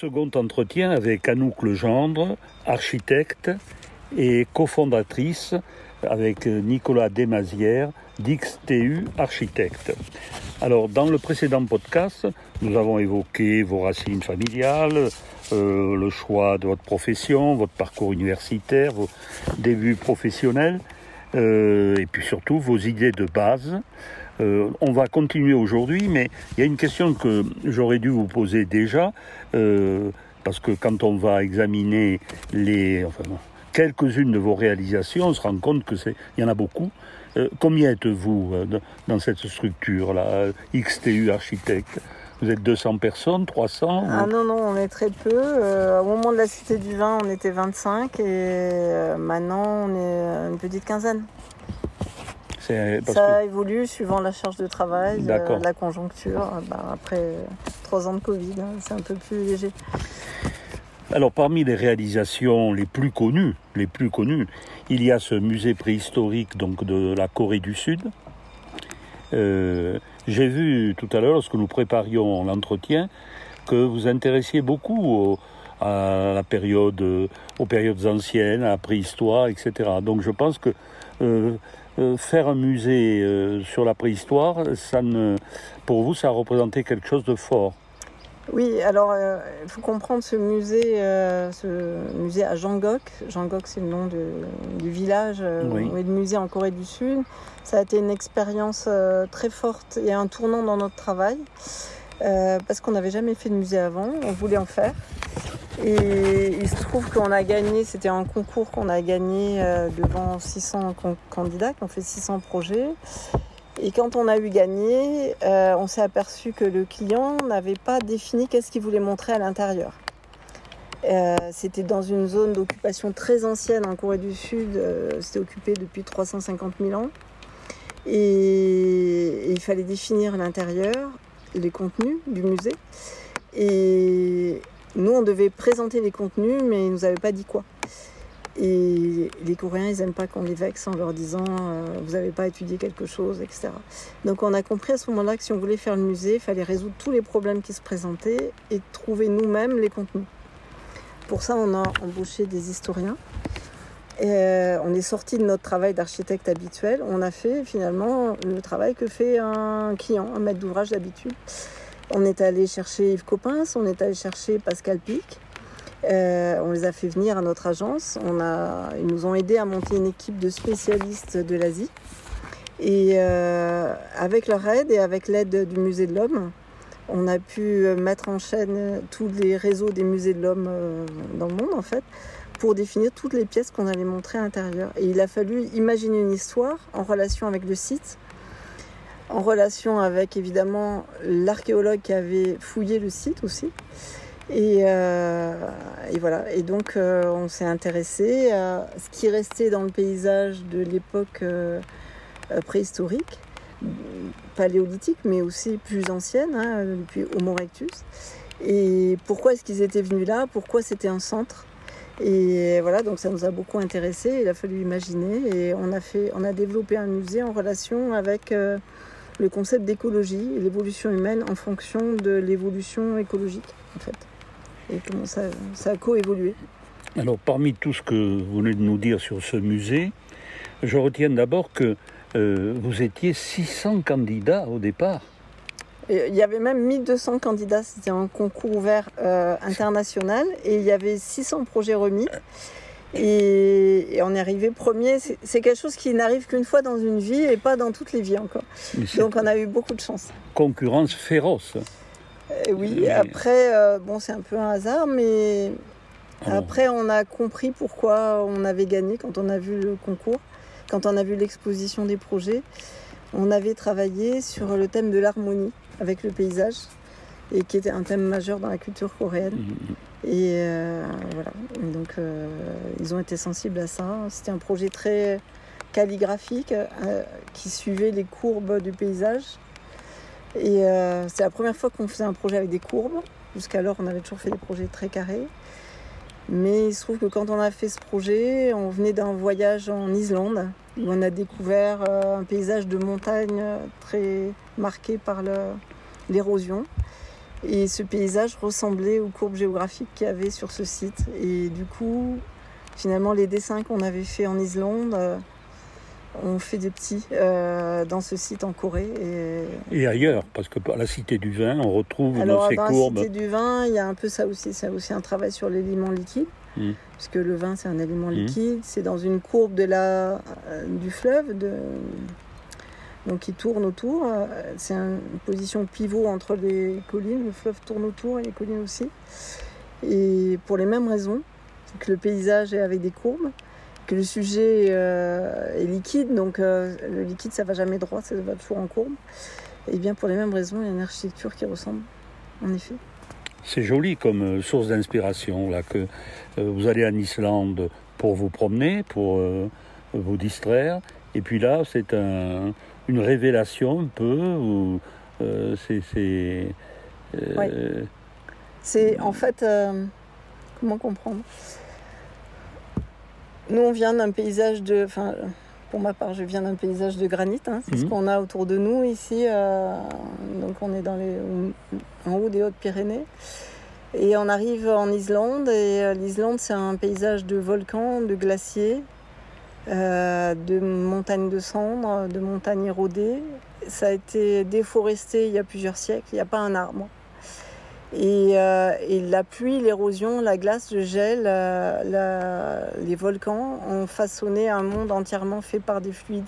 Second entretien avec Anouk Legendre, architecte et cofondatrice avec Nicolas Desmazières d'XTU Architecte. Alors, dans le précédent podcast, nous avons évoqué vos racines familiales, euh, le choix de votre profession, votre parcours universitaire, vos débuts professionnels, euh, et puis surtout vos idées de base. Euh, on va continuer aujourd'hui, mais il y a une question que j'aurais dû vous poser déjà, parce que quand on va examiner les, quelques-unes de vos réalisations, on se rend compte que c'est, il y en a beaucoup. combien êtes-vous dans cette structure-là, XTU Architecte vous êtes 200 personnes, 300 Ah non, non, on est très peu. Euh, au moment de la Cité du Vin, on était 25 et euh, maintenant on est une petite quinzaine. Ça évolue suivant la charge de travail, euh, la conjoncture. Bah, après trois ans de Covid, hein, c'est un peu plus léger. Alors parmi les réalisations les plus connues, les plus connues, il y a ce musée préhistorique donc de la Corée du Sud. J'ai vu tout à l'heure, lorsque nous préparions l'entretien, que vous intéressiez beaucoup à la période, aux périodes anciennes, à la préhistoire, etc. Donc je pense que euh, euh, faire un musée euh, sur la préhistoire, ça ne, pour vous, ça a représenté quelque chose de fort. Oui, alors il faut comprendre ce musée, ce musée à Jangok. Jangok, c'est le nom du village et de musée en Corée du Sud. Ça a été une expérience euh, très forte et un tournant dans notre travail euh, parce qu'on n'avait jamais fait de musée avant, on voulait en faire. Et il se trouve qu'on a gagné, c'était un concours qu'on a gagné euh, devant 600 candidats qui ont fait 600 projets. Et quand on a eu gagné, on s'est aperçu que le client n'avait pas défini qu'est-ce qu'il voulait montrer à l'intérieur. c'était dans une zone d'occupation très ancienne en Corée du Sud, c'était occupé depuis 350 000 ans. Et, il fallait définir l'intérieur, les contenus du musée. Et nous, on devait présenter les contenus, mais ils nous avaient pas dit quoi. Et les Coréens, ils n'aiment pas qu'on les vexe en leur disant euh, vous n'avez pas étudié quelque chose, etc. Donc on a compris à ce moment-là que si on voulait faire le musée, il fallait résoudre tous les problèmes qui se présentaient et trouver nous-mêmes les contenus. Pour ça, on a embauché des historiens euh, on est sorti de notre travail d'architecte habituel. On a fait finalement le travail que fait un client, un maître d'ouvrage d'habitude. On est allé chercher Yves Coppens, on est allé chercher Pascal Pic. Euh, on les a fait venir à notre agence. ils nous ont aidés à monter une équipe de spécialistes de l'Asie. Et euh, avec leur aide et avec l'aide du Musée de l'Homme, on a pu mettre en chaîne tous les réseaux des musées de l'Homme dans le monde en fait pour définir toutes les pièces qu'on allait montrer à l'intérieur. Et il a fallu imaginer une histoire en relation avec le site, en relation avec évidemment l'archéologue qui avait fouillé le site aussi. Et, euh, voilà. Et donc euh, on s'est intéressé à ce qui restait dans le paysage de l'époque euh, préhistorique, paléolithique, mais aussi plus ancienne, hein, depuis Homo erectus. Et pourquoi est-ce qu'ils étaient venus là? Pourquoi c'était un centre? Et voilà, donc ça nous a beaucoup intéressé. Il a fallu imaginer et on a, fait, on a développé un musée en relation avec euh, le concept d'écologie et l'évolution humaine en fonction de l'évolution écologique, en fait. Et comment ça, ça a coévolué. Alors, parmi tout ce que vous venez de nous dire sur ce musée, je retiens d'abord que euh, vous étiez 600 candidats au départ. Il y avait même 1200 candidats, c'était un concours ouvert euh, international et il y avait 600 projets remis. Et, on est arrivé premier. C'est quelque chose qui n'arrive qu'une fois dans une vie et pas dans toutes les vies encore. Donc on a eu beaucoup de chance. Concurrence féroce. Euh, oui, après, euh, bon, c'est un peu un hasard, mais ah après, on a compris pourquoi on avait gagné quand on a vu le concours, quand on a vu l'exposition des projets. On avait travaillé sur le thème de l'harmonie avec le paysage et qui était un thème majeur dans la culture coréenne. Mhm, mhm. Et euh, voilà, donc euh, ils ont été sensibles à ça. C'était un projet très calligraphique euh, qui suivait les courbes du paysage. Et c'est la première fois qu'on faisait un projet avec des courbes. Jusqu'alors, on avait toujours fait des projets très carrés. Mais il se trouve que quand on a fait ce projet, on venait d'un voyage en Islande où on a découvert un paysage de montagne très marqué par l'érosion. Et ce paysage ressemblait aux courbes géographiques qu'il y avait sur ce site. Et du coup, finalement, les dessins qu'on avait fait en Islande, euh, on fait des petits euh, dans ce site en Corée. Et, ailleurs, parce que la Cité du Vin, on retrouve Alors, dans ces dans courbes. la Cité du Vin, il y a un peu ça aussi. C'est aussi un travail sur l'élément liquide. Mm. Puisque le vin, c'est un élément Mm. liquide. C'est dans une courbe de la, euh, du fleuve, de, donc qui tourne autour. Euh, C'est une position pivot entre les collines. Le fleuve tourne autour et les collines aussi. Et pour les mêmes raisons, que le paysage est avec des courbes, que le sujet euh, est liquide, donc euh, le liquide ça va jamais droit, ça va toujours en courbe. Et bien pour les mêmes raisons, il y a une architecture qui ressemble, en effet. C'est joli comme source d'inspiration, là, que vous allez en Islande pour vous promener, pour vous distraire. Et puis là, c'est un, une révélation un peu, où euh, c'est. c'est, euh, Ouais. C'est en fait, euh, comment comprendre? Nous, on vient d'un paysage de, enfin, pour ma part, je viens d'un paysage de granit. hein, c'est ce Mhm. qu'on a autour de nous ici. donc, on est dans les, en haut des Hautes-Pyrénées. Et on arrive en Islande. Et l'Islande, c'est un paysage de volcans, de glaciers, euh, de montagnes de cendres, de montagnes érodées. Ça a été déforesté il y a plusieurs siècles. Il n'y a pas un arbre. Et, euh, la pluie, l'érosion, la glace, le gel, euh, les volcans ont façonné un monde entièrement fait par des fluides.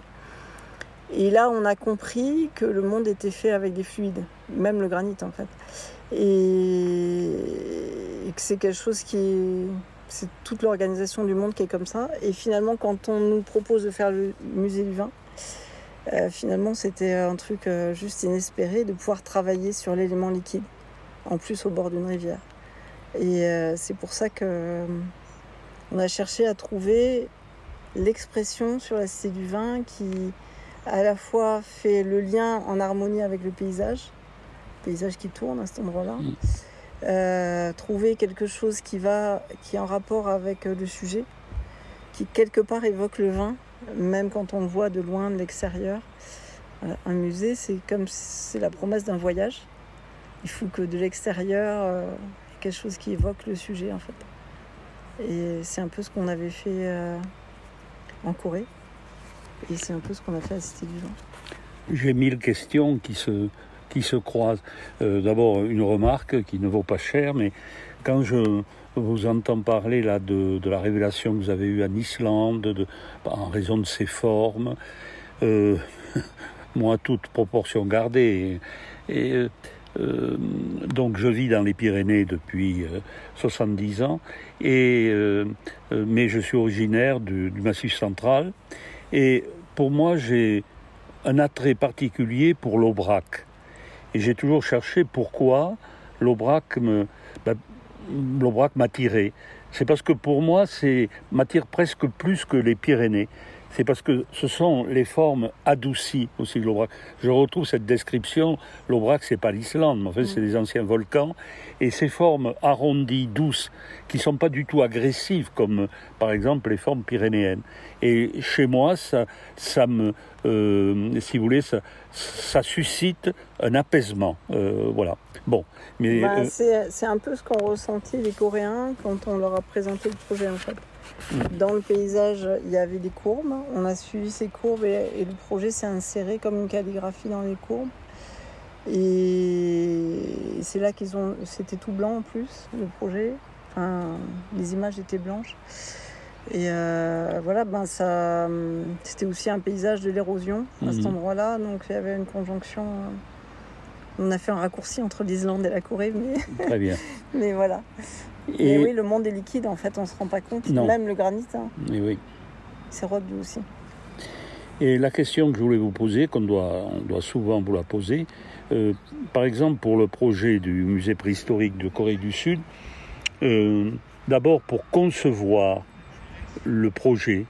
Et là, on a compris que le monde était fait avec des fluides, même le granit en fait. Et, que c'est quelque chose qui. C'est toute l'organisation du monde qui est comme ça. Et finalement, quand on nous propose de faire le musée du vin, euh, finalement, c'était un truc euh, juste inespéré de pouvoir travailler sur l'élément liquide en plus au bord d'une rivière. Et euh, c'est pour ça que euh, on a cherché à trouver l'expression sur la cité du vin qui à la fois fait le lien en harmonie avec le paysage, le paysage qui tourne à cet endroit-là. Mm. Euh, trouver quelque chose qui va qui est en rapport avec euh, le sujet, qui quelque part évoque le vin, même quand on le voit de loin de l'extérieur. Voilà, un musée, c'est comme c'est la promesse d'un voyage. Il faut que de l'extérieur, euh, quelque chose qui évoque le sujet en fait. Et c'est un peu ce qu'on avait fait euh, en Corée. Et c'est un peu ce qu'on a fait à Cité du Vin. J'ai mille questions qui se, qui se croisent. Euh, D'abord, une remarque qui ne vaut pas cher, mais quand je vous entends parler là de, la révélation que vous avez eue en Islande, de, en raison de ses formes, euh, moi, toute proportion gardée, et, euh, donc je vis dans les Pyrénées depuis euh, 70 ans, et, mais je suis originaire du Massif central, et pour moi, j'ai un attrait particulier pour l'Aubrac. Et j'ai toujours cherché pourquoi l'Aubrac l'Aubrac m'attirait. C'est parce que pour moi, c'est m'attire presque plus que les Pyrénées. C'est parce que ce sont les formes adoucies aussi de l'Aubrac. Je retrouve cette description. L'Aubrac, c'est pas l'Islande, mais en fait, c'est des anciens volcans. Et ces formes arrondies, douces, qui sont pas du tout agressives, comme par exemple les formes pyrénéennes. Et chez moi, ça, ça me, euh, si vous voulez, ça, ça suscite un apaisement. Euh, voilà. Bon, mais Bah, euh, c'est c'est un peu ce qu'ont ressenti les Coréens quand on leur a présenté le projet en fait. Mm. Dans le paysage, il y avait des courbes. On a suivi ces courbes et, et le projet s'est inséré comme une calligraphie dans les courbes. Et c'est là qu'ils ont. C'était tout blanc en plus, le projet. Enfin, les images étaient blanches. Et euh, voilà, ben ça, c'était aussi un paysage de l'érosion à cet Mhm. endroit-là. Donc il y avait une conjonction. euh, On a fait un raccourci entre l'Islande et la Corée, mais, très bien. mais voilà. Et, oui, le monde est liquide, en fait, on se rend pas compte. Non. Même le granit, hein, et oui. c'est rod lui aussi. Et la question que je voulais vous poser, qu'on doit, on doit souvent vous la poser, euh, par exemple pour le projet du musée préhistorique de Corée du Sud, euh, d'abord pour concevoir le projet,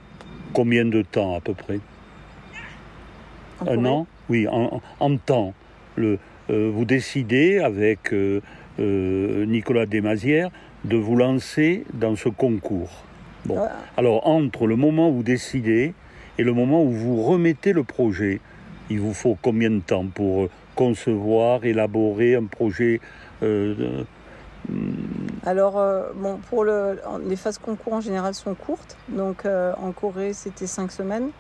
combien de temps à peu près? En Un an? Oui, en, en temps. Le, euh, vous décidez avec Nicolas Desmazières de vous lancer dans ce concours. Bon. Alors, entre le moment où vous décidez et le moment où vous remettez le projet, il vous faut combien de temps pour euh, concevoir, élaborer un projet euh, Alors, bon, pour le, les phases concours en général sont courtes. Donc, en Corée, c'était cinq semaines.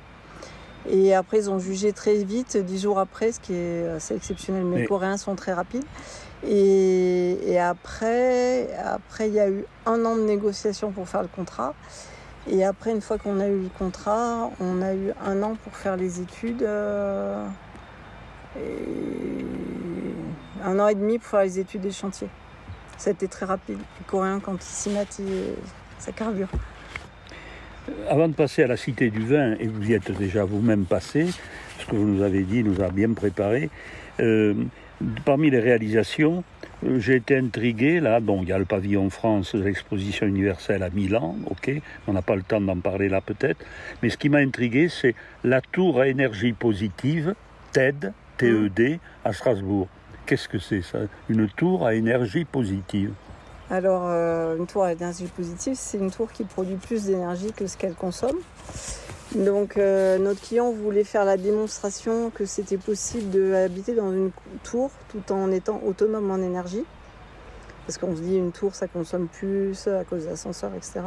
Et après, ils ont jugé très vite, dix jours après, ce qui est assez exceptionnel. Mais, les Coréens sont très rapides. Et, après, après, il y a eu un an de négociation pour faire le contrat. Et après, une fois qu'on a eu le contrat, on a eu un an pour faire les études. Euh, et un an et demi pour faire les études des chantiers. C'était très rapide. Les Coréens, quand ils s'y mettent, ça carbure. Avant de passer à la Cité du Vin, et vous y êtes déjà vous-même passé, ce que vous nous avez dit nous a bien préparé, euh, parmi les réalisations, euh, j'ai été intrigué, là, bon, il y a le pavillon France l'exposition universelle à Milan, ok, on n'a pas le temps d'en parler là peut-être, mais ce qui m'a intrigué, c'est la tour à énergie positive, TED, TED, à Strasbourg. Qu'est-ce que c'est ça? Une tour à énergie positive alors, euh, une tour à énergie positive, c'est une tour qui produit plus d'énergie que ce qu'elle consomme. Donc, euh, notre client voulait faire la démonstration que c'était possible d'habiter dans une tour tout en étant autonome en énergie. Parce qu'on se dit une tour, ça consomme plus à cause de l'ascenseur, etc.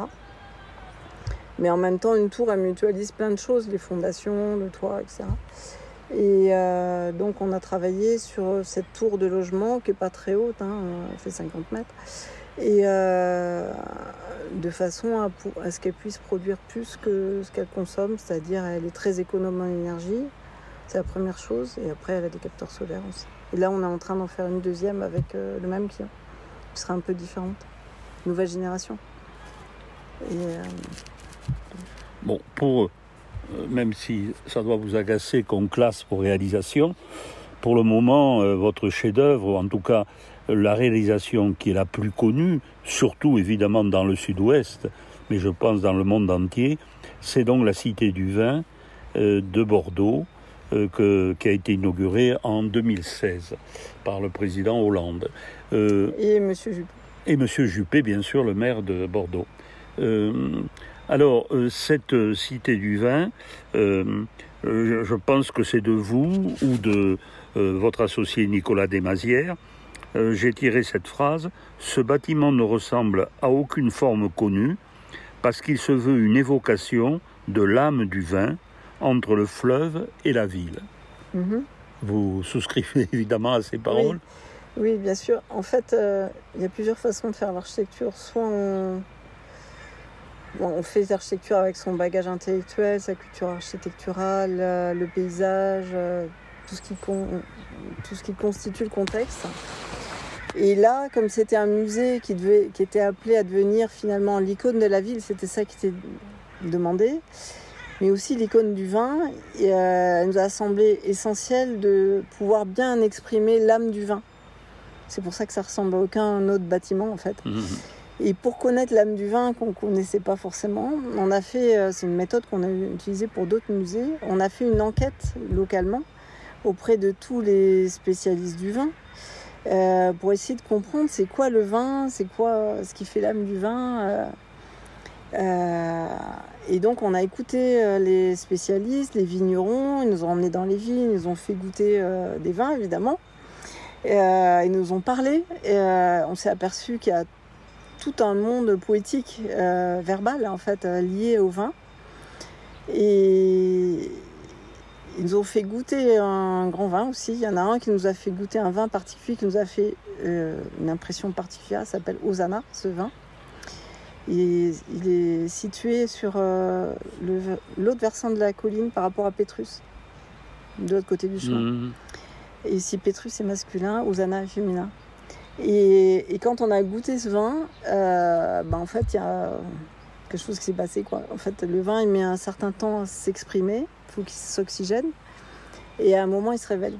Mais en même temps, une tour, elle mutualise plein de choses, les fondations, le toit, etc. Et euh, donc, on a travaillé sur cette tour de logement qui n'est pas très haute, hein, elle fait 50 mètres et euh, de façon à, ce qu'elle puisse produire plus que ce qu'elle consomme, c'est-à-dire elle est très économe en énergie, c'est la première chose, et après elle a des capteurs solaires aussi. Et là on est en train d'en faire une deuxième avec euh, le même client, qui sera un peu différente, nouvelle génération. Euh, bon, pour même si ça doit vous agacer qu'on classe pour réalisation, pour le moment, votre chef-d'œuvre, en tout cas la réalisation qui est la plus connue, surtout évidemment dans le sud-ouest, mais je pense dans le monde entier, c'est donc la Cité du Vin euh, de Bordeaux, euh, qui a été inaugurée en 2016 par le président Hollande. Euh, et M. Juppé. Et M. Juppé, bien sûr, le maire de Bordeaux. alors, cette Cité du Vin, je pense que c'est de vous ou de votre associé Nicolas Desmazières euh, j'ai tiré cette phrase, ce bâtiment ne ressemble à aucune forme connue parce qu'il se veut une évocation de l'âme du vin entre le fleuve et la ville. Mhm. Vous souscrivez évidemment à ces paroles oui. bien sûr. En fait, euh, il y a plusieurs façons de faire l'architecture. Soit on, on fait l'architecture avec son bagage intellectuel, sa culture architecturale, euh, le paysage, tout, ce qui tout ce qui constitue le contexte. Et là, comme c'était un musée qui, devait, qui était appelé à devenir finalement l'icône de la ville, c'était ça qui était demandé, mais aussi l'icône du vin, et, euh, elle nous a semblé essentiel de pouvoir bien exprimer l'âme du vin. C'est pour ça que ça ressemble à aucun autre bâtiment en fait. Mmh. Et pour connaître l'âme du vin qu'on ne connaissait pas forcément, on a fait, euh, c'est une méthode qu'on a utilisée pour d'autres musées, on a fait une enquête localement auprès de tous les spécialistes du vin euh, pour essayer de comprendre c'est quoi le vin, c'est quoi ce qui fait l'âme du vin. Euh, euh, et donc on a écouté les spécialistes, les vignerons, ils nous ont emmenés dans les vignes, ils nous ont fait goûter des vins évidemment. ils nous ont parlé on s'est aperçu qu'il y a tout un monde poétique, verbal en fait, lié au vin. Et, ils nous ont fait goûter un grand vin aussi. Il y en a un qui nous a fait goûter un vin particulier, qui nous a fait euh, une impression particulière. Ça s'appelle Osana, ce vin. Et il est situé sur euh, l'autre versant de la colline par rapport à Pétrus, de l'autre côté du chemin. Mmh. Et ici, Pétrus est masculin, Osana est féminin. Et, quand on a goûté ce vin, euh, bah, en fait, il y a quelque chose qui s'est passé. Quoi. En fait, le vin, il met un certain temps à s'exprimer faut qu'il s'oxygène. Et à un moment, il se révèle.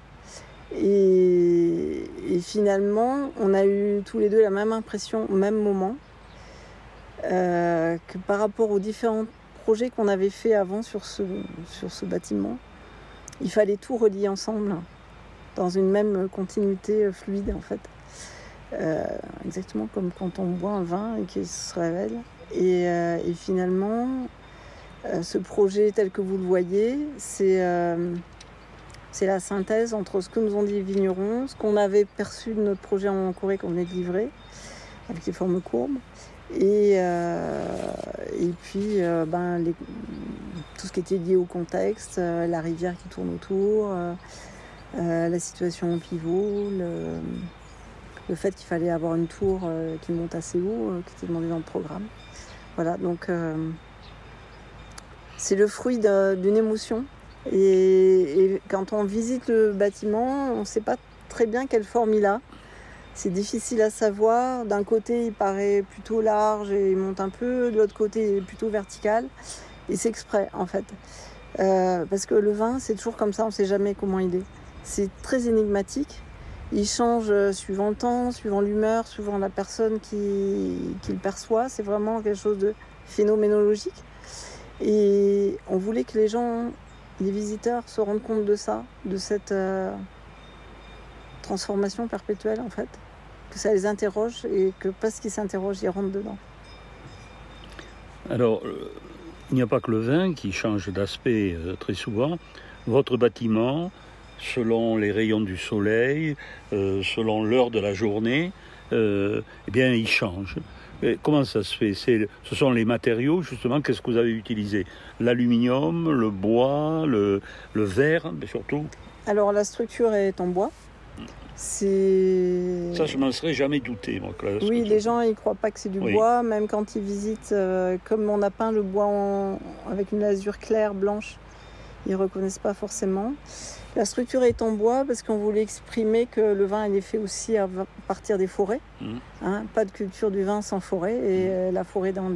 Et, finalement, on a eu tous les deux la même impression au même moment euh, que par rapport aux différents projets qu'on avait fait avant sur ce, sur ce bâtiment, il fallait tout relier ensemble dans une même continuité fluide en fait. Euh, exactement comme quand on boit un vin et qu'il se révèle. Et, euh, et finalement, euh, ce projet tel que vous le voyez, c'est euh, C'est la synthèse entre ce que nous ont dit les vignerons, ce qu'on avait perçu de notre projet en Corée qu'on venait de livrer, avec les formes courbes, et, puis ben, tout ce qui était lié au contexte, la rivière qui tourne autour, la situation au pivot, le, le fait qu'il fallait avoir une tour qui monte assez haut, qui était demandé dans le programme. Voilà, donc c'est le fruit d'une émotion. Et, et, quand on visite le bâtiment, on ne sait pas très bien quelle forme il a. C'est difficile à savoir. D'un côté, il paraît plutôt large et il monte un peu. De l'autre côté, il est plutôt vertical. Et c'est exprès, en fait. Euh, parce que le vin, c'est toujours comme ça, on ne sait jamais comment il est. C'est très énigmatique. Il change euh, suivant le temps, suivant l'humeur, suivant la personne qui, le perçoit. C'est vraiment quelque chose de phénoménologique. Et on voulait que les gens, les visiteurs, se rendent compte de ça, de cette euh, transformation perpétuelle en fait que ça les interroge et que parce qu'ils s'interrogent, ils rentrent dedans. Alors, euh, il n'y a pas que le vin qui change d'aspect très souvent. Votre bâtiment, selon les rayons du soleil, euh, selon l'heure de la journée, eh bien, il change. Et comment ça se fait? Ce sont les matériaux, justement, qu'est-ce que vous avez utilisé? L'aluminium, le bois, le, le verre, mais surtout? Alors, la structure est en bois. C'est. Ça, je m'en serais jamais douté, moi. oui, les gens, ils croient pas que c'est du bois, même quand ils visitent, euh, comme on a peint le bois avec une azur claire, blanche, ils reconnaissent pas forcément. La structure est en bois parce qu'on voulait exprimer que le vin est fait aussi à partir des forêts. Mmh. Hein, pas de culture du vin sans forêt. Et mmh. euh, la forêt dans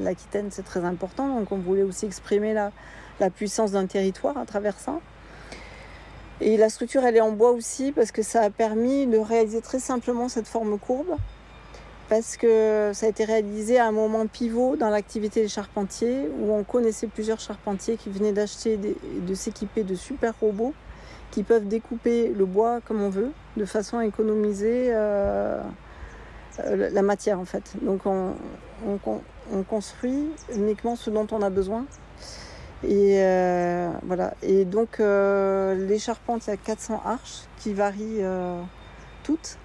l'Aquitaine, c'est très important. Donc on voulait aussi exprimer la, la puissance d'un territoire à travers ça. Et la structure, elle est en bois aussi parce que ça a permis de réaliser très simplement cette forme courbe. Parce que ça a été réalisé à un moment pivot dans l'activité des charpentiers où on connaissait plusieurs charpentiers qui venaient d'acheter et de s'équiper de super robots qui peuvent découper le bois comme on veut de façon à économiser euh, euh, la matière en fait. Donc on, on construit uniquement ce dont on a besoin et euh, voilà. Et donc les charpentes, il y a 400 arches qui varient toutes,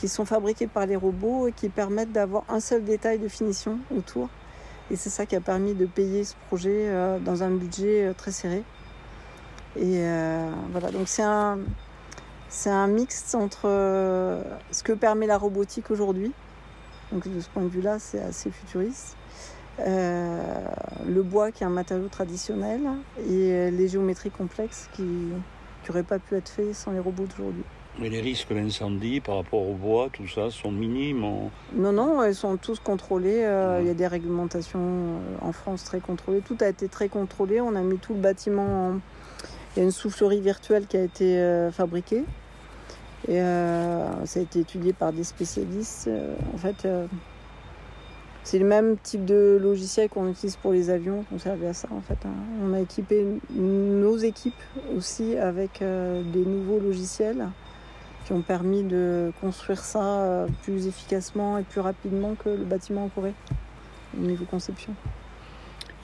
qui sont fabriquées par les robots et qui permettent d'avoir un seul détail de finition autour. Et c'est ça qui a permis de payer ce projet dans un budget très serré. Et voilà, donc c'est un, c'est un mix entre ce que permet la robotique aujourd'hui. Donc de ce point de vue-là, c'est assez futuriste euh, le bois qui est un matériau traditionnel et les géométries complexes qui n'auraient pas pu être faites sans les robots d'aujourd'hui. Mais les risques d'incendie par rapport au bois, tout ça, sont minimes Non, non, ils sont tous contrôlés. Euh, il y a des réglementations euh, en France très contrôlées. Tout a été très contrôlé. On a mis tout le bâtiment en... Il y a une soufflerie virtuelle qui a été fabriquée. Et ça a été étudié par des spécialistes. en fait, c'est le même type de logiciel qu'on utilise pour les avions, on servait à ça en fait. Hein. On a équipé nos équipes aussi avec euh, des nouveaux logiciels qui ont permis de construire ça euh, plus efficacement et plus rapidement que le bâtiment en Corée au niveau conception.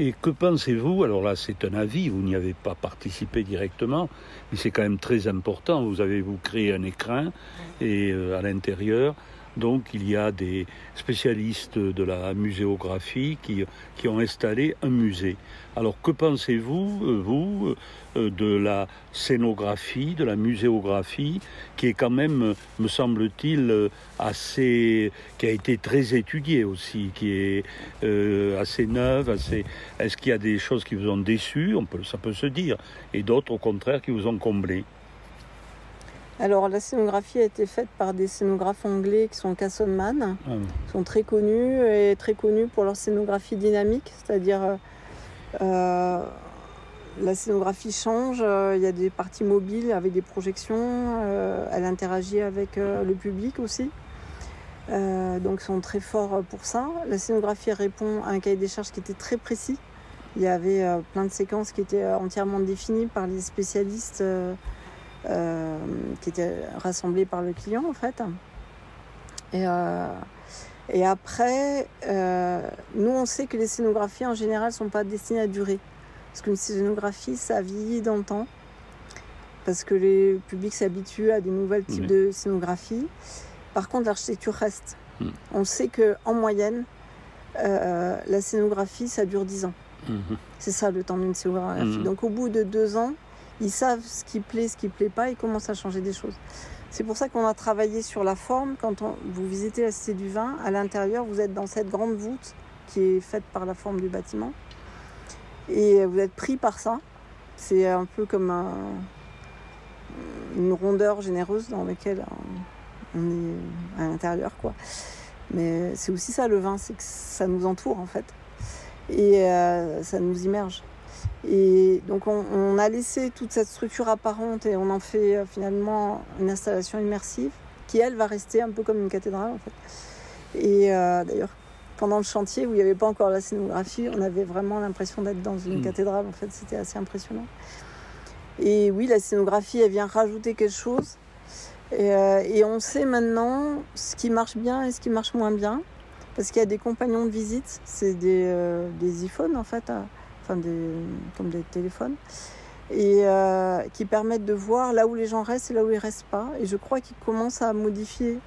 Et que pensez-vous? Alors là, c'est un avis, vous n'y avez pas participé directement, mais c'est quand même très important. Vous avez vous créé un écrin et euh, à l'intérieur, donc il y a des spécialistes de la muséographie qui, qui ont installé un musée. Alors que pensez-vous, euh, vous, euh, de la scénographie, de la muséographie, qui est quand même, me semble-t-il, assez, qui a été très étudiée aussi, qui est euh, assez neuve, assez. Est-ce qu'il y a des choses qui vous ont déçu On ça peut se dire, et d'autres au contraire qui vous ont comblé. Alors la scénographie a été faite par des scénographes anglais qui sont Cassonman, ah qui sont très connus et très connus pour leur scénographie dynamique, c'est-à-dire euh, euh, la scénographie change, euh, il y a des parties mobiles avec des projections, elle interagit avec le public aussi. donc ils sont très forts pour ça. La scénographie répond à un cahier des charges qui était très précis. Il y avait plein de séquences qui étaient entièrement définies par les spécialistes euh, qui était rassemblé par le client en fait. Et, euh, et après, euh, nous on sait que les scénographies en général ne sont pas destinées à durer. Parce qu'une scénographie, ça vieillit dans le temps. parce que les publics s'habituent à des nouvelles types de scénographie. Par contre, l'architecture reste. Hmm. On sait qu'en moyenne, euh, la scénographie, ça dure 10 ans. Hmm. C'est ça le temps d'une scénographie. Hmm. Donc au bout de deux ans, ils savent ce qui plaît, ce qui plaît pas, ils commencent à changer des choses. C'est pour ça qu'on a travaillé sur la forme. Quand vous visitez la Cité du Vin, à l'intérieur, vous êtes dans cette grande voûte qui est faite par la forme du bâtiment. Et vous êtes pris par ça. C'est un peu comme une rondeur généreuse dans laquelle on est à l'intérieur. quoi. Mais c'est aussi ça le vin, c'est que ça nous entoure en fait. Et euh, ça nous immerge. Et donc on, a laissé toute cette structure apparente et on en fait euh, finalement une installation immersive qui elle va rester un peu comme une cathédrale en fait. Et euh, d'ailleurs pendant le chantier où il n'y avait pas encore la scénographie, on avait vraiment l'impression d'être dans une hmm. cathédrale en fait, c'était assez impressionnant. Et oui, la scénographie elle vient rajouter quelque chose. Et, euh, et on sait maintenant ce qui marche bien et ce qui marche moins bien parce qu'il y a des compagnons de visite, c'est des, des iPhones en fait enfin des, comme des téléphones, et euh, qui permettent de voir là où les gens restent et là où ils restent pas. Et je crois qu'ils commencent à modifier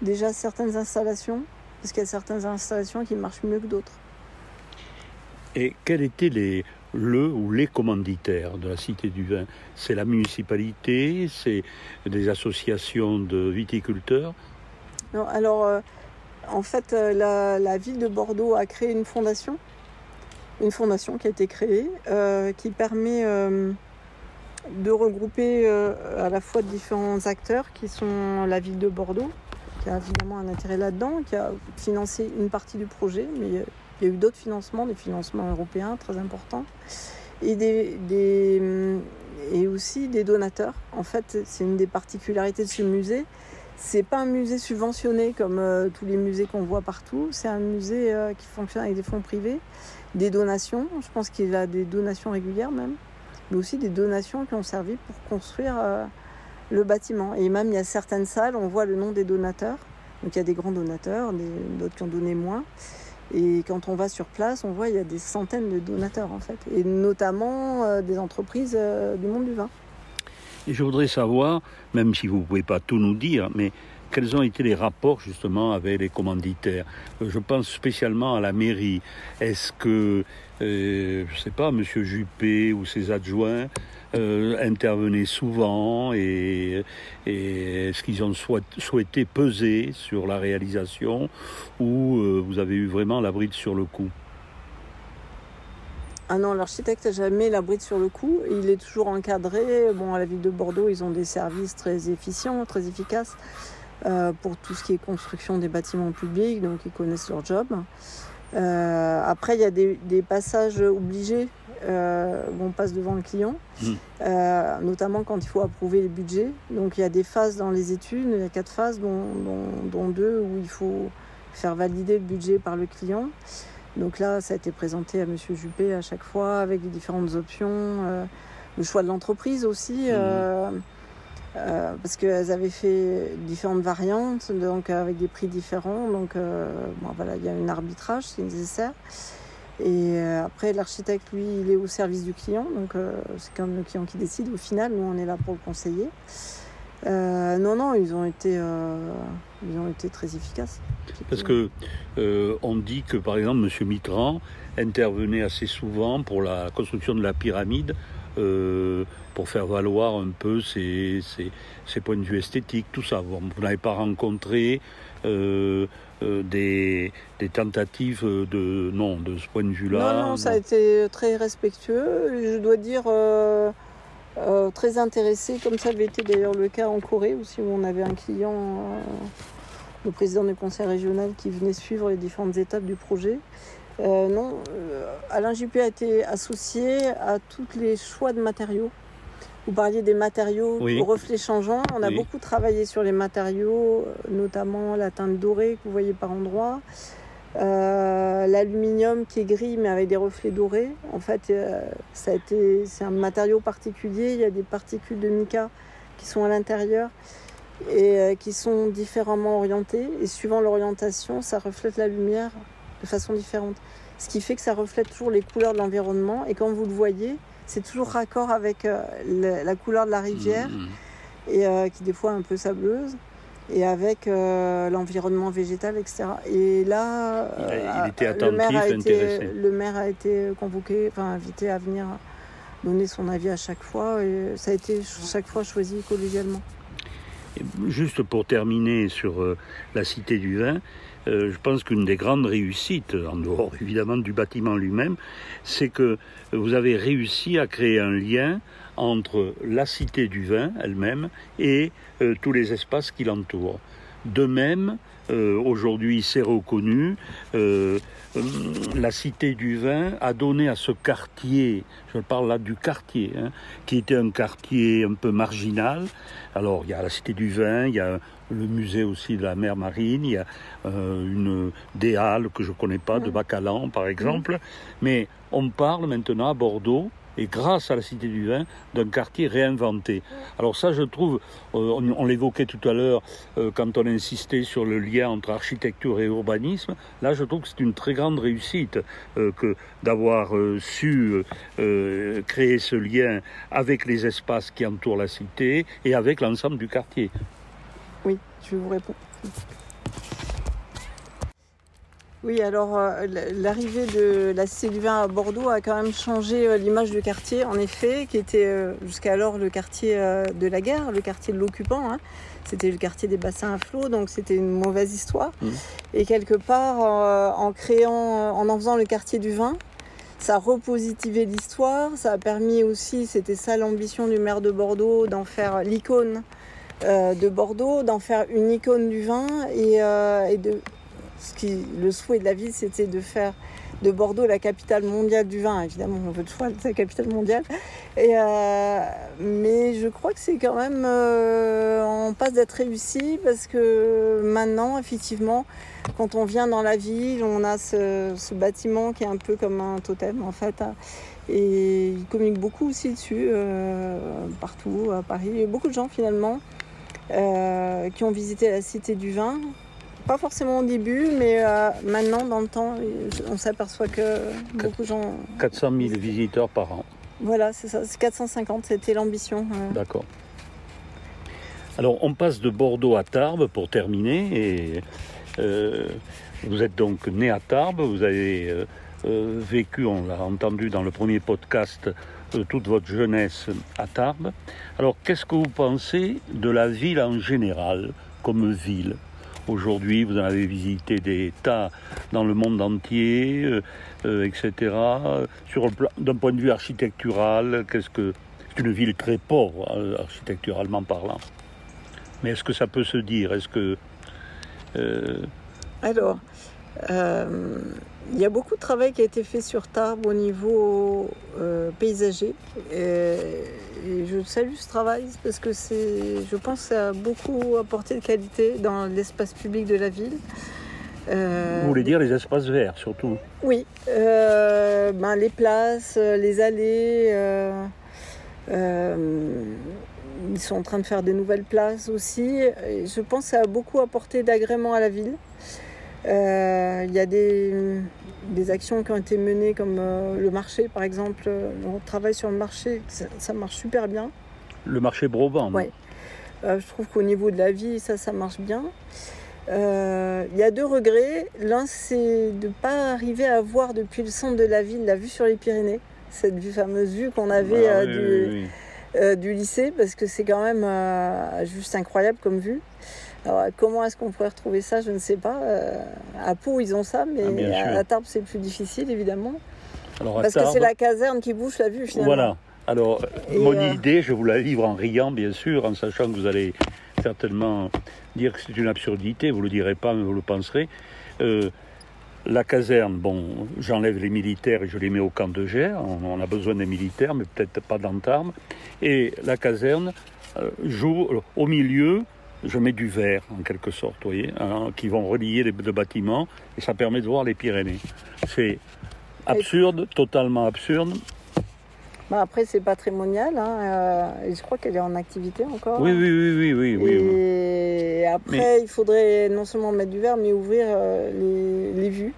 déjà certaines installations, parce qu'il y a certaines installations qui marchent mieux que d'autres. Et quels étaient les, le ou les commanditaires de la Cité du Vin? C'est la municipalité C'est des associations de viticulteurs? Non, alors euh, en fait, euh, la, la, ville de Bordeaux a créé une fondation une fondation qui a été créée euh, qui permet euh, de regrouper euh, à la fois différents acteurs qui sont la ville de Bordeaux, qui a évidemment un intérêt là-dedans, qui a financé une partie du projet, mais il y a eu d'autres financements, des financements européens très importants, et, des, et aussi des donateurs. En fait, c'est une des particularités de ce musée. C'est pas un musée subventionné comme tous les musées qu'on voit partout. C'est un musée qui fonctionne avec des fonds privés des donations. Je pense qu'il a des donations régulières même, mais aussi des donations qui ont servi pour construire euh, le bâtiment. Et même il y a certaines salles, on voit le nom des donateurs. Donc il y a des grands donateurs, d'autres qui ont donné moins. Et quand on va sur place, on voit il y a des centaines de donateurs en fait, et notamment euh, des entreprises euh, du monde du vin. Et je voudrais savoir, même si vous ne pouvez pas tout nous dire, mais quels ont été les rapports justement avec les commanditaires euh, Je pense spécialement à la mairie. Est-ce que, euh, je ne sais pas, M. Juppé ou ses adjoints euh, intervenaient souvent et, est-ce qu'ils ont souhaité peser sur la réalisation ou vous avez eu vraiment la bride sur le coup? Ah non, l'architecte n'a jamais la bride sur le coup. Il est toujours encadré. Bon, à la ville de Bordeaux, ils ont des services très efficients, très efficaces. Euh, pour tout ce qui est construction des bâtiments publics, donc ils connaissent leur job. Euh, après, il y a des, passages obligés euh, où on passe devant le client, hmm. notamment quand il faut approuver les budgets. Donc il y a des phases dans les études, il y a quatre phases, dont, deux où il faut faire valider le budget par le client. Donc là, ça a été présenté à M. Juppé à chaque fois avec les différentes options, le choix de l'entreprise aussi. Hmm. Euh, parce qu'elles avaient fait différentes variantes, donc avec des prix différents. Donc euh, voilà, il y a un arbitrage, c'est nécessaire. Et euh, après, l'architecte, lui, il est au service du client, donc c'est comme le client qui décide. Au final, nous, on est là pour le conseiller. non, non, ils ont été, ils ont été très efficaces. Parce que on dit que, par exemple, M. Mitran intervenait assez souvent pour la construction de la pyramide euh, pour faire valoir un peu ses, points de vue esthétiques, tout ça. Vous, n'avez pas rencontré euh, euh, des, tentatives de non de ce point de vue-là Non, non, ça a été très respectueux. Je dois dire très intéressé, comme ça avait été d'ailleurs le cas en Corée aussi, où on avait un client, le président du conseil régional, qui venait suivre les différentes étapes du projet. Euh, non, euh, Alain Juppé a été associé à tous les choix de matériaux. Vous parliez des matériaux aux reflets changeants. On a beaucoup travaillé sur les matériaux, euh, notamment la teinte dorée que vous voyez par endroits. L'aluminium qui est gris mais avec des reflets dorés. En fait, ça a été, c'est un matériau particulier. Il y a des particules de mica qui sont à l'intérieur et qui sont différemment orientées. Et suivant l'orientation, ça reflète la lumière de façon différente. Ce qui fait que ça reflète toujours les couleurs de l'environnement. Et quand vous le voyez, c'est toujours raccord avec euh, la, la couleur de la rivière, Mhm. et euh, qui des fois est un peu sableuse, et avec euh, l'environnement végétal, etc. Et là, Il- il était le maire a été, intéressé. le maire a été convoqué, enfin invité à venir donner son avis à chaque fois, et ça a été chaque fois choisi collégialement. Juste pour terminer sur la Cité du Vin, euh, je pense qu'une des grandes réussites, en dehors évidemment du bâtiment lui-même, c'est que vous avez réussi à créer un lien entre la Cité du Vin elle-même et euh, tous les espaces qui l'entourent. De même, euh, aujourd'hui c'est reconnu, la Cité du Vin a donné à ce quartier, je parle là du quartier, hein, qui était un quartier un peu marginal, alors, il y a la Cité du Vin, il y a le musée aussi de la mer marine, il y a euh, une des halles que je connais pas, de Mm. Bacalan par exemple. Mais on parle maintenant à Bordeaux, et grâce à la Cité du Vin, d'un quartier réinventé. Alors ça, je trouve, euh, on, l'évoquait tout à l'heure euh, quand on insistait sur le lien entre architecture et urbanisme. Là, je trouve que c'est une très grande réussite euh, que d'avoir su créer ce lien avec les espaces qui entourent la cité et avec l'ensemble du quartier. Oui, je vous réponds. Oui, alors euh, l'arrivée de la Cité du Vin à Bordeaux a quand même changé euh, l'image du quartier, en effet, qui était euh, jusqu'alors le quartier de la guerre, le quartier de l'occupant. hein. C'était le quartier des bassins à flot, donc c'était une mauvaise histoire. Mhm. Et quelque part, en créant, en en faisant le quartier du vin, ça a repositivé l'histoire. Ça a permis aussi, c'était ça l'ambition du maire de Bordeaux, d'en faire l'icône de Bordeaux, d'en faire une icône du vin et, euh, et de ce qui, le souhait de la ville, c'était de faire de Bordeaux la capitale mondiale du vin. Évidemment, on veut toujours la capitale mondiale. Euh, mais je crois que c'est quand même euh, en passe d'être réussi parce que maintenant, effectivement, quand on vient dans la ville, on a ce, bâtiment qui est un peu comme un totem en fait. Et il communique beaucoup aussi dessus, euh, partout à Paris. Il y a beaucoup de gens finalement euh, qui ont visité la Cité du Vin. Pas forcément au début, mais euh, maintenant, dans le temps, on s'aperçoit que beaucoup de gens. 400 000 visiteurs par an. Voilà, c'est ça, c'est 450, c'était l'ambition. euh. D'accord. Alors, on passe de Bordeaux à Tarbes pour terminer. Et euh, vous êtes donc né à Tarbes. Vous avez euh, euh, vécu, on l'a entendu dans le premier podcast, euh, toute votre jeunesse à Tarbes. Alors, qu'est-ce que vous pensez de la ville en général, comme ville? Aujourd'hui, vous en avez visité des tas dans le monde entier, euh, euh, etc. Sur d'un point de vue architectural, qu'est-ce que c'est une ville très pauvre euh, architecturalement parlant. Mais est-ce que ça peut se dire? Est-ce que euh, Alors, il y a beaucoup de travail qui a été fait sur Tarbes au niveau euh, paysager. Et, et je salue ce travail parce que c'est, je pense, que ça a beaucoup apporté de qualité dans l'espace public de la ville. Euh, vous voulez dire les espaces verts surtout Oui, euh, ben, les places, les allées. ils sont en train de faire des nouvelles places aussi. Et je pense que ça a beaucoup apporté d'agrément à la ville. Euh, Il y a des, des actions qui ont été menées comme euh, le marché par exemple. On travaille sur le marché, ça, ça marche super bien. Le marché Broban non? Ouais. Euh, je trouve qu'au niveau de la vie, ça, ça marche bien. Euh, Il y a deux regrets. L'un, c'est de ne pas arriver à voir depuis le centre de la ville la vue sur les Pyrénées. Cette vue, fameuse vue qu'on avait Ah, euh, oui, du, oui, oui. euh, du lycée, parce que c'est quand même juste incroyable comme vue. Alors, comment est-ce qu'on pourrait retrouver ça Je ne sais pas. Euh, à Pau, ils ont ça, mais Ah, à, à Tarbes, c'est plus difficile, évidemment. Alors, Parce que c'est la caserne qui bouge la vue, finalement. Voilà. Alors, Et, mon euh, idée, je vous la livre en riant, bien sûr, en sachant que vous allez certainement dire que c'est une absurdité. Vous ne le direz pas, mais vous le penserez. Euh, la caserne, bon, j'enlève les militaires et je les mets au camp de Gers. On, a besoin des militaires, mais peut-être pas dans Tarbes. Et la caserne euh, joue au milieu. Je mets du verre, en quelque sorte, vous voyez, hein, qui vont relier les deux bâtiments, et ça permet de voir les Pyrénées. C'est absurde, totalement absurde, Bah, après, c'est patrimonial. hein, euh, et je crois qu'elle est en activité encore. Oui, oui, oui, oui, oui, oui. oui. Et après, il faudrait non seulement mettre du verre, mais ouvrir euh, les, les vues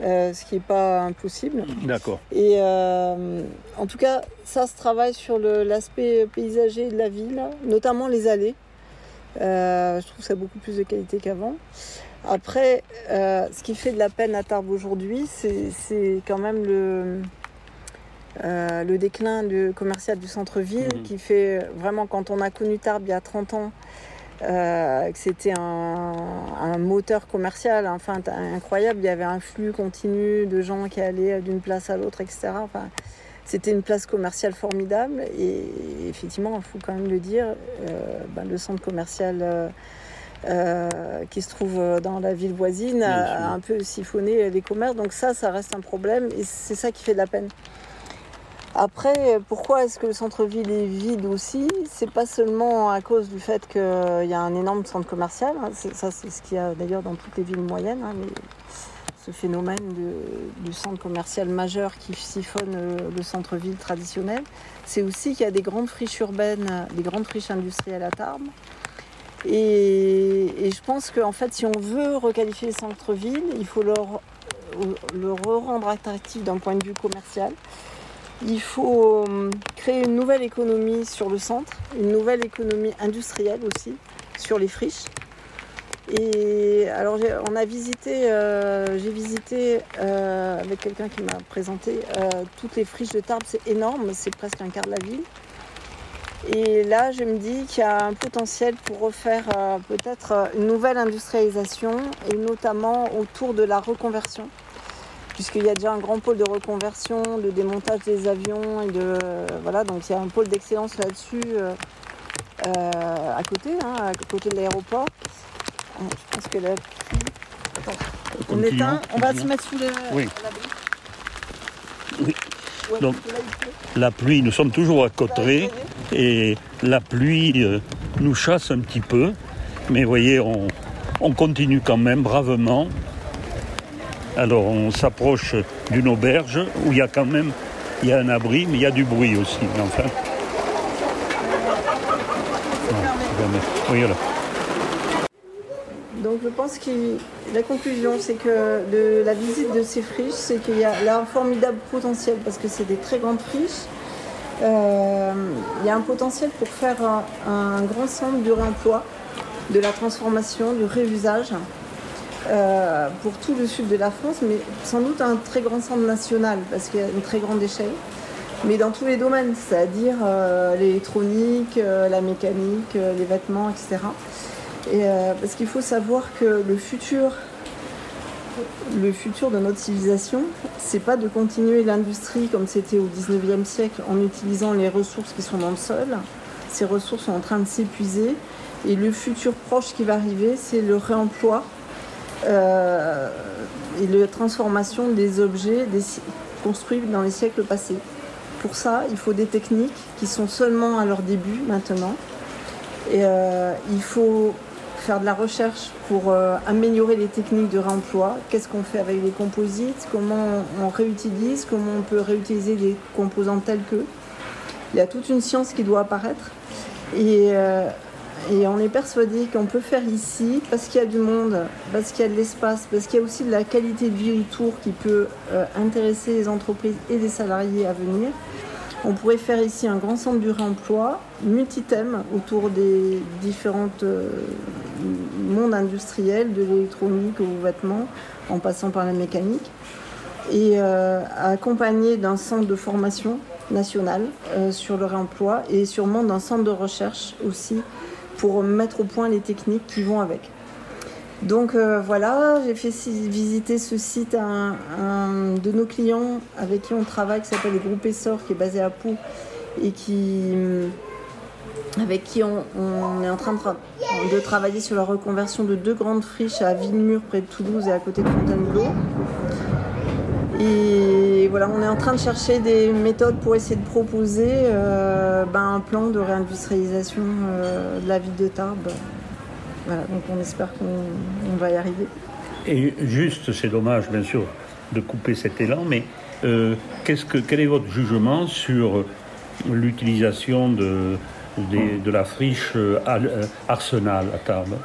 euh, ce qui n'est pas impossible. D'accord. Et en tout cas, ça se travaille sur l'aspect paysager de la ville, notamment les allées. Euh, je trouve ça beaucoup plus de qualité qu'avant. Après, euh, ce qui fait de la peine à Tarbes aujourd'hui, c'est quand même le, euh, le déclin du commercial du centre-ville Mhm. qui fait vraiment, quand on a connu Tarbes il y a 30 ans, euh, que c'était un, un moteur commercial enfin, t- incroyable. Il y avait un flux continu de gens qui allaient d'une place à l'autre, etc. Enfin, c'était une place commerciale formidable. Et effectivement, il faut quand même le dire, euh, ben, le centre commercial euh, euh, qui se trouve dans la ville voisine a, un peu siphonné les commerces. Donc ça, ça reste un problème et c'est ça qui fait de la peine. Après, pourquoi est-ce que le centre-ville est vide aussi? C'est pas seulement à cause du fait qu'il y a un énorme centre commercial. hein. Ça, c'est ce qu'il y a d'ailleurs dans toutes les villes moyennes. hein, ce phénomène du centre commercial majeur qui siphonne euh, le centre-ville traditionnel. C'est aussi qu'il y a des grandes friches urbaines, des grandes friches industrielles à Tarbes. Et, je pense qu'en fait, si on veut requalifier le centre-ville, il faut le, re- le re-rendre attractif d'un point de vue commercial. Il faut euh, créer une nouvelle économie sur le centre, une nouvelle économie industrielle aussi sur les friches. Et alors on a visité, euh, j'ai visité euh, avec quelqu'un qui m'a présenté euh, toutes les friches de Tarbes, c'est énorme, c'est presque un quart de la ville. Et là, je me dis qu'il y a un potentiel pour refaire peut-être une nouvelle industrialisation et notamment autour de la reconversion puisqu'il y a déjà un grand pôle de reconversion, de démontage des avions et de voilà donc il y a un pôle d'excellence là-dessus à côté, hein, à côté de l'aéroport. Que on Continuons, éteint, on va se mettre sous Oui. à l'abri. Oui. Ouais, Donc- là. La pluie, nous sommes toujours à Cotteret et la pluie euh, nous chasse un petit peu. Mais vous voyez, on, on continue quand même bravement. Alors on s'approche d'une auberge où il y a quand même il y a un abri, mais il y a du bruit aussi. Mais enfin. Non, jamais. Oui, voilà. Je pense que la conclusion, c'est que de la visite de ces friches, c'est qu'il y a un formidable potentiel parce que c'est des très grandes friches. Euh, il y a un potentiel pour faire un, grand centre du réemploi, de la transformation, du réusage euh, pour tout le sud de la France, mais sans doute un très grand centre national parce qu'il y a une très grande échelle. Mais dans tous les domaines, c'est-à-dire euh, l'électronique, la mécanique, les vêtements, etc. Euh, parce qu'il faut savoir que le futur, le futur de notre civilisation, c'est pas de continuer l'industrie comme c'était au 19e siècle en utilisant les ressources qui sont dans le sol. Ces ressources sont en train de s'épuiser. Et le futur proche qui va arriver, c'est le réemploi euh, et la transformation des objets construits dans les siècles passés. Pour ça, il faut des techniques qui sont seulement à leur début maintenant. Et euh, il faut faire de la recherche pour euh, améliorer les techniques de réemploi. Qu'est-ce qu'on fait avec les composites? Comment on, réutilise? Comment on peut réutiliser des composants tels que? Il y a toute une science qui doit apparaître. Et, euh, et on est persuadé qu'on peut faire ici parce qu'il y a du monde, parce qu'il y a de l'espace, parce qu'il y a aussi de la qualité de vie autour qui peut euh, intéresser les entreprises et les salariés à venir. On pourrait faire ici un grand centre du réemploi, multithème autour des différents mondes industriels, de l'électronique aux vêtements, en passant par la mécanique, et euh, accompagné d'un centre de formation national euh, sur le réemploi et sûrement d'un centre de recherche aussi pour mettre au point les techniques qui vont avec. Donc euh, voilà, j'ai fait si- visiter ce site à un, un de nos clients avec qui on travaille, qui s'appelle le groupe Essor, qui est basé à Pau et qui, avec qui on, est en train de, tra- de travailler sur la reconversion de deux grandes friches à Villemur, près de Toulouse et à côté de Fontainebleau. Et voilà, on est en train de chercher des méthodes pour essayer de proposer euh, ben, un plan de réindustrialisation euh, de la ville de Tarbes. Voilà, donc on espère qu'on on va y arriver. Et juste, c'est dommage, bien sûr, de couper cet élan, mais euh, qu'est-ce que, quel est votre jugement sur l'utilisation de, des- de la friche euh, euh, Arsenal à Tarbes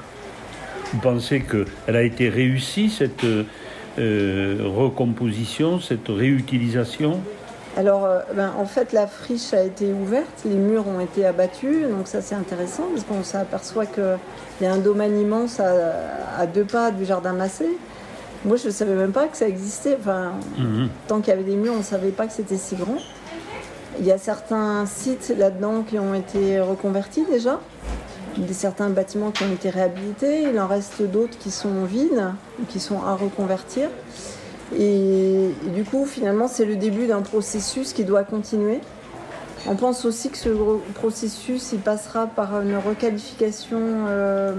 Vous pensez qu'elle a été réussie, cette, euh, recomposition, cette réutilisation? Alors, ben, en fait, la friche a été ouverte, les murs ont été abattus, donc ça c'est intéressant parce qu'on s'aperçoit qu'il y a un domaine immense à, deux pas du jardin massé. Moi, je ne savais même pas que ça existait. Enfin, mhm. tant qu'il y avait des murs, on ne savait pas que c'était si grand. Il y a certains sites là-dedans qui ont été reconvertis déjà, des certains bâtiments qui ont été réhabilités. Il en reste d'autres qui sont vides, qui sont à reconvertir. Et, du coup, finalement, c'est le début d'un processus qui doit continuer. On pense aussi que ce processus, il passera par une requalification euh,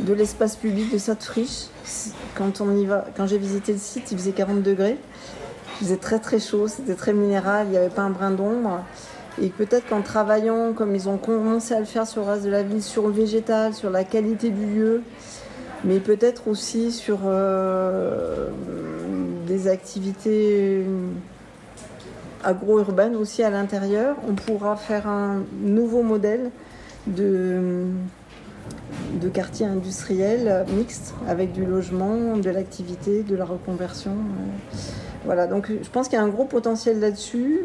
de l'espace public de cette friche. Quand quand j'ai visité le site, il faisait 40 degrés. Il faisait très très chaud, c'était très minéral, il n'y avait pas un brin d'ombre. Et peut-être qu'en travaillant, comme ils ont commencé à le faire sur le reste de la ville, sur le végétal, sur la qualité du lieu, mais peut-être aussi sur euh, des activités agro-urbaines aussi à l'intérieur, on pourra faire un nouveau modèle de, de quartier industriel mixte avec du logement, de l'activité, de la reconversion. Voilà, donc je pense qu'il y a un gros potentiel là-dessus.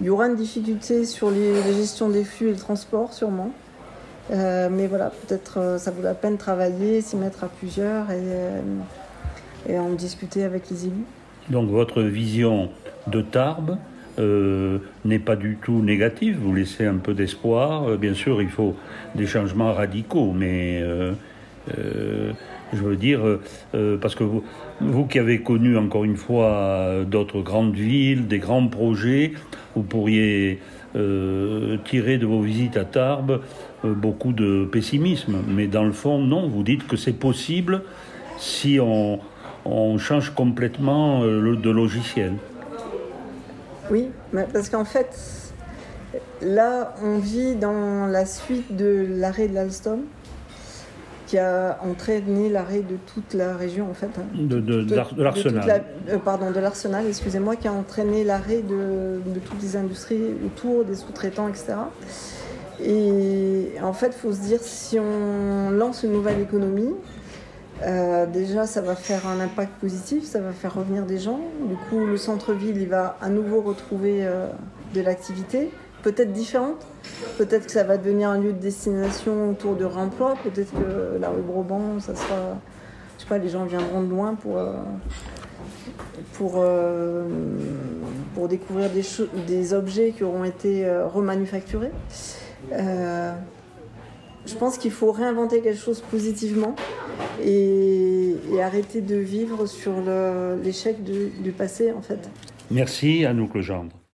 Il y aura une difficulté sur la gestion des flux et le transport, sûrement. Euh, mais voilà, peut-être euh, ça vaut la peine de travailler, s'y mettre à plusieurs et, euh, et, en discuter avec les élus. Donc votre vision de Tarbes n'est pas du tout négative, vous laissez un peu d'espoir. bien sûr, il faut des changements radicaux, mais je veux dire, parce que vous, vous qui avez connu encore une fois d'autres grandes villes, des grands projets, vous pourriez tirer de vos visites à Tarbes euh, beaucoup de pessimisme. Mais dans le fond, non, vous dites que c'est possible si on, change complètement euh, de logiciel. Oui, parce qu'en fait, là, on vit dans la suite de l'arrêt de l'Alstom qui a entraîné l'arrêt de toute la région en fait. Hein. De, l'arsenal. Euh, pardon, de l'arsenal, excusez-moi, qui a entraîné l'arrêt de, de, toutes les industries autour, des sous-traitants, etc. Et en fait, il faut se dire, si on lance une nouvelle économie, euh, déjà, ça va faire un impact positif, ça va faire revenir des gens. Du coup, le centre-ville, il va à nouveau retrouver euh, de l'activité, peut-être différente. Peut-être que ça va devenir un lieu de destination autour de remploi. Peut-être que la rue Broban, ça sera. Je sais pas, les gens viendront de loin pour. Euh, pour, pour découvrir des, des objets qui auront été remanufacturés. Euh, je pense qu'il faut réinventer quelque chose positivement et, arrêter de vivre sur l'échec du, du, passé en fait. Merci à nous Legendre.